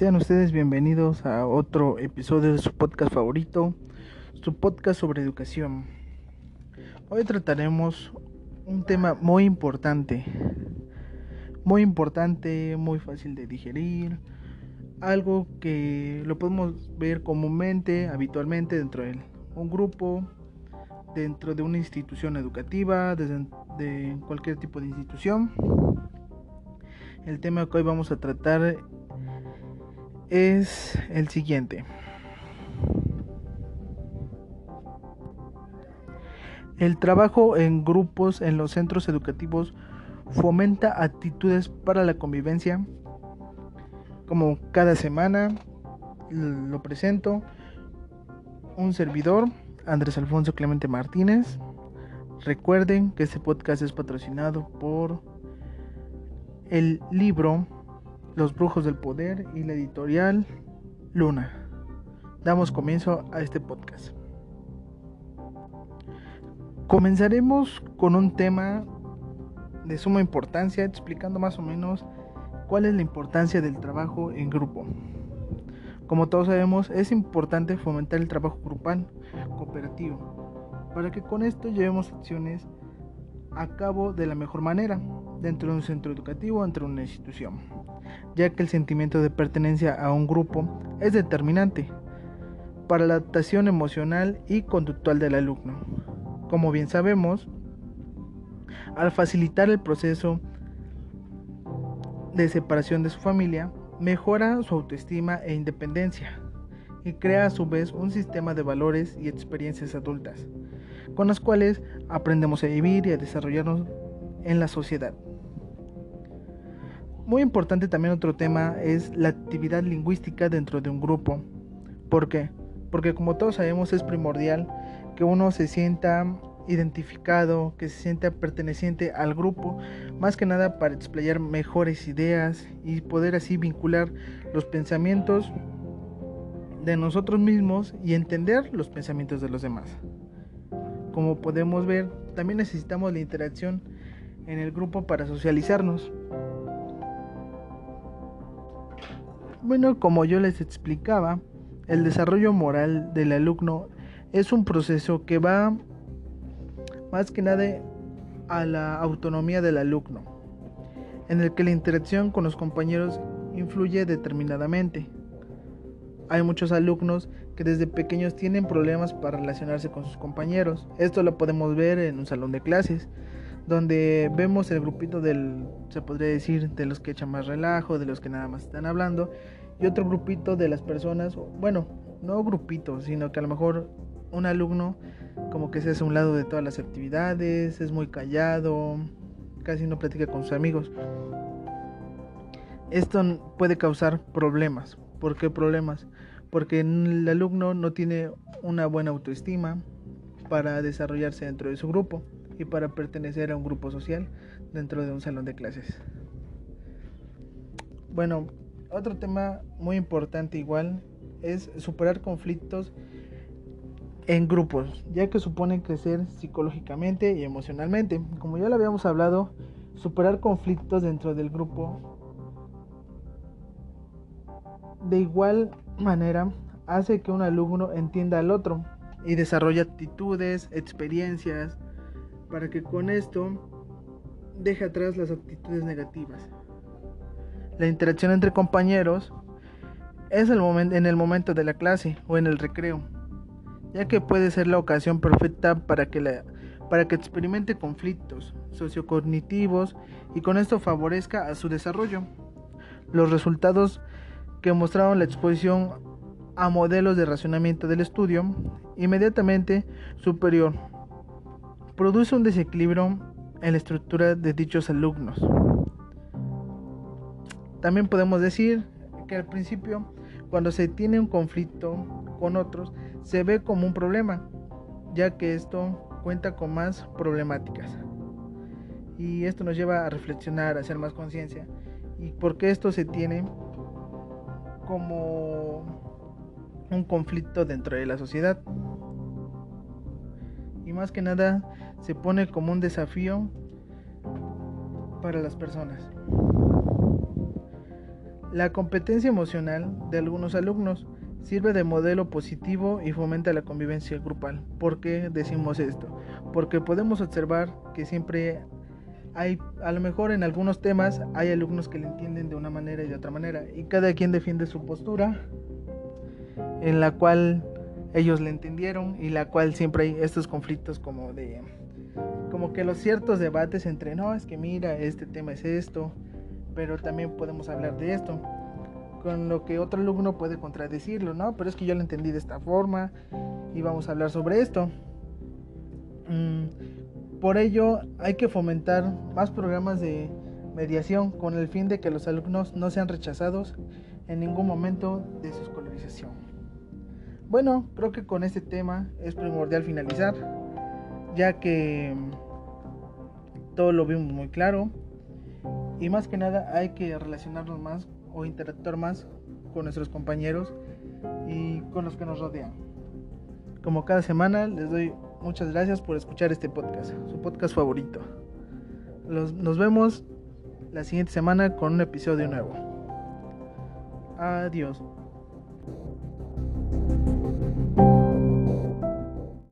Sean ustedes bienvenidos a otro episodio de su podcast favorito, su podcast sobre educación. Hoy trataremos un tema muy importante, muy importante, muy fácil de digerir, algo que lo podemos ver comúnmente, habitualmente dentro de un grupo, dentro de una institución educativa, desde de cualquier tipo de institución. El tema que hoy vamos a tratar es el siguiente. El trabajo en grupos en los centros educativos fomenta actitudes para la convivencia. Como cada semana lo presento, un servidor, Andrés Alfonso Clemente Martínez. Recuerden que este podcast es patrocinado por el libro Los Brujos del Poder y la editorial Luna. Damos comienzo a este podcast. Comenzaremos con un tema de suma importancia, explicando más o menos cuál es la importancia del trabajo en grupo. Como todos sabemos, es importante fomentar el trabajo grupal, cooperativo, para que con esto llevemos acciones a cabo de la mejor manera dentro de un centro educativo o dentro de una institución, ya que el sentimiento de pertenencia a un grupo es determinante para la adaptación emocional y conductual del alumno. Como bien sabemos, al facilitar el proceso de separación de su familia, mejora su autoestima e independencia y crea a su vez un sistema de valores y experiencias adultas, con las cuales aprendemos a vivir y a desarrollarnos en la sociedad. Muy importante también otro tema es la actividad lingüística dentro de un grupo. ¿Por qué? Porque como todos sabemos es primordial que uno se sienta identificado, que se sienta perteneciente al grupo, más que nada para explayar mejores ideas y poder así vincular los pensamientos de nosotros mismos y entender los pensamientos de los demás. Como podemos ver, también necesitamos la interacción en el grupo para socializarnos. Bueno, como yo les explicaba, el desarrollo moral del alumno es un proceso que va más que nada a la autonomía del alumno, en el que la interacción con los compañeros influye determinadamente. Hay muchos alumnos que desde pequeños tienen problemas para relacionarse con sus compañeros. Esto lo podemos ver en un salón de clases, donde vemos el grupito del, se podría decir, de los que echan más relajo, de los que nada más están hablando, y otro grupito de las personas, bueno, no grupito, sino que a lo mejor un alumno como que se hace a un lado de todas las actividades, es muy callado, casi no platica con sus amigos. Esto puede causar problemas. ¿Por qué problemas? Porque el alumno no tiene una buena autoestima para desarrollarse dentro de su grupo y para pertenecer a un grupo social dentro de un salón de clases. Bueno, otro tema muy importante igual es superar conflictos en grupos, ya que supone crecer psicológicamente y emocionalmente. Como ya lo habíamos hablado, superar conflictos dentro del grupo de igual manera hace que un alumno entienda al otro y desarrolle actitudes, experiencias, para que con esto deje atrás las actitudes negativas. La interacción entre compañeros es el momento, en el momento de la clase o en el recreo, ya que puede ser la ocasión perfecta para que, para que experimente conflictos sociocognitivos y con esto favorezca a su desarrollo. Los resultados que mostraron la exposición a modelos de racionamiento del estudio inmediatamente superior produce un desequilibrio en la estructura de dichos alumnos. También podemos decir que al principio, cuando se tiene un conflicto con otros, se ve como un problema, ya que esto cuenta con más problemáticas. Y esto nos lleva a reflexionar, a hacer más conciencia. ¿Y por qué esto se tiene como un conflicto dentro de la sociedad? Y más que nada se pone como un desafío para las personas. La competencia emocional de algunos alumnos sirve de modelo positivo y fomenta la convivencia grupal. ¿Por qué decimos esto? Porque podemos observar que siempre hay, a lo mejor en algunos temas hay alumnos que le entienden de una manera y de otra manera y cada quien defiende su postura en la cual ellos le entendieron y la cual siempre hay estos conflictos como de como que los ciertos debates entre no es que mira este tema es esto pero también podemos hablar de esto con lo que otro alumno puede contradecirlo no pero es que yo lo entendí de esta forma y vamos a hablar sobre esto mm, por ello hay que fomentar más programas de mediación con el fin de que los alumnos no sean rechazados en ningún momento de su escolarización. Bueno, creo que con este tema es primordial finalizar, ya que todo lo vimos muy claro y más que nada hay que relacionarnos más o interactuar más con nuestros compañeros y con los que nos rodean. Como cada semana les doy muchas gracias por escuchar este podcast, su podcast favorito. nos vemos la siguiente semana con un episodio nuevo. Adiós.